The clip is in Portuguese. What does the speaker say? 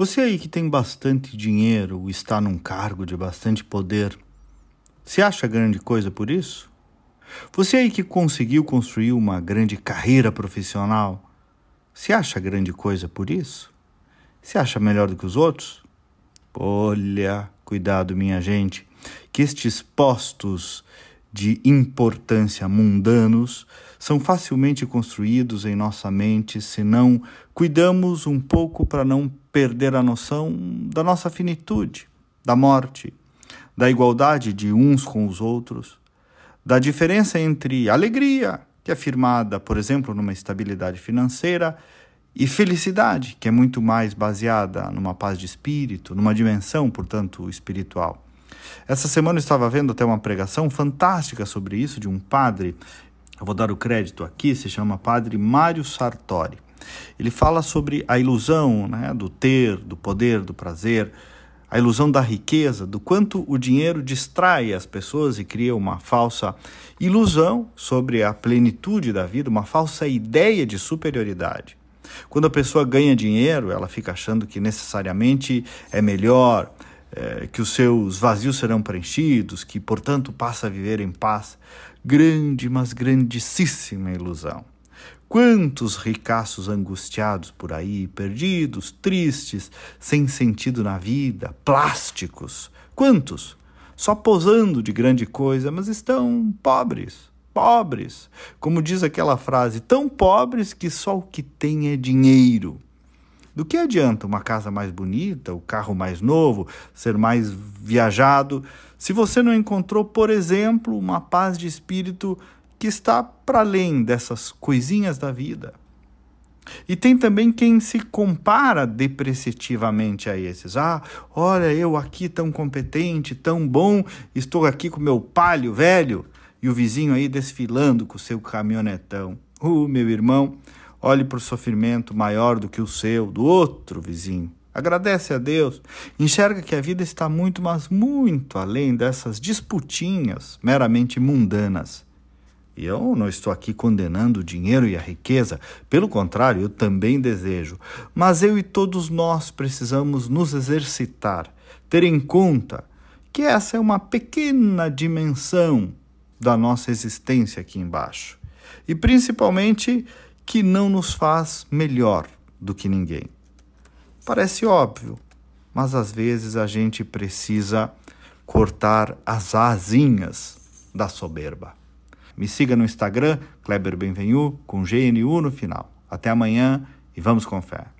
Você aí que tem bastante dinheiro, está num cargo de bastante poder, se acha grande coisa por isso? Você aí que conseguiu construir uma grande carreira profissional, se acha grande coisa por isso? Se acha melhor do que os outros? Olha, cuidado, minha gente, que estes postos de importância mundanos são facilmente construídos em nossa mente se não cuidamos um pouco para não perder a noção da nossa finitude, da morte, da igualdade de uns com os outros, da diferença entre alegria, que é firmada, por exemplo, numa estabilidade financeira, e felicidade, que é muito mais baseada numa paz de espírito, numa dimensão, portanto, espiritual. Essa semana eu estava vendo até uma pregação fantástica sobre isso de um padre, eu vou dar o crédito aqui, se chama Padre Mário Sartori. Ele fala sobre a ilusão né, do ter, do poder, do prazer, a ilusão da riqueza, do quanto o dinheiro distrai as pessoas e cria uma falsa ilusão sobre a plenitude da vida, uma falsa ideia de superioridade. Quando a pessoa ganha dinheiro, ela fica achando que necessariamente é melhor, é, que os seus vazios serão preenchidos, que, portanto, passa a viver em paz. Grande, mas grandíssima ilusão. Quantos ricaços angustiados por aí, perdidos, tristes, sem sentido na vida, plásticos. Quantos? Só posando de grande coisa, mas estão pobres pobres. Como diz aquela frase, tão pobres que só o que tem é dinheiro. Do que adianta uma casa mais bonita, o carro mais novo, ser mais viajado, se você não encontrou, por exemplo, uma paz de espírito que está para além dessas coisinhas da vida? E tem também quem se compara depreciativamente a esses. Ah, olha, eu aqui tão competente, tão bom, estou aqui com meu palio velho e o vizinho aí desfilando com o seu caminhonetão. Uh, meu irmão, olhe para o sofrimento maior do que o seu, do outro vizinho. Agradece a Deus, enxerga que a vida está muito, mas muito além dessas disputinhas meramente mundanas. E eu não estou aqui condenando o dinheiro e a riqueza, pelo contrário, eu também desejo. Mas eu e todos nós precisamos nos exercitar, ter em conta que essa é uma pequena dimensão da nossa existência aqui embaixo. E principalmente que não nos faz melhor do que ninguém. Parece óbvio, mas às vezes a gente precisa cortar as asinhas da soberba. Me siga no Instagram, Kleber Benvenu, com GNU no final. Até amanhã e vamos com fé.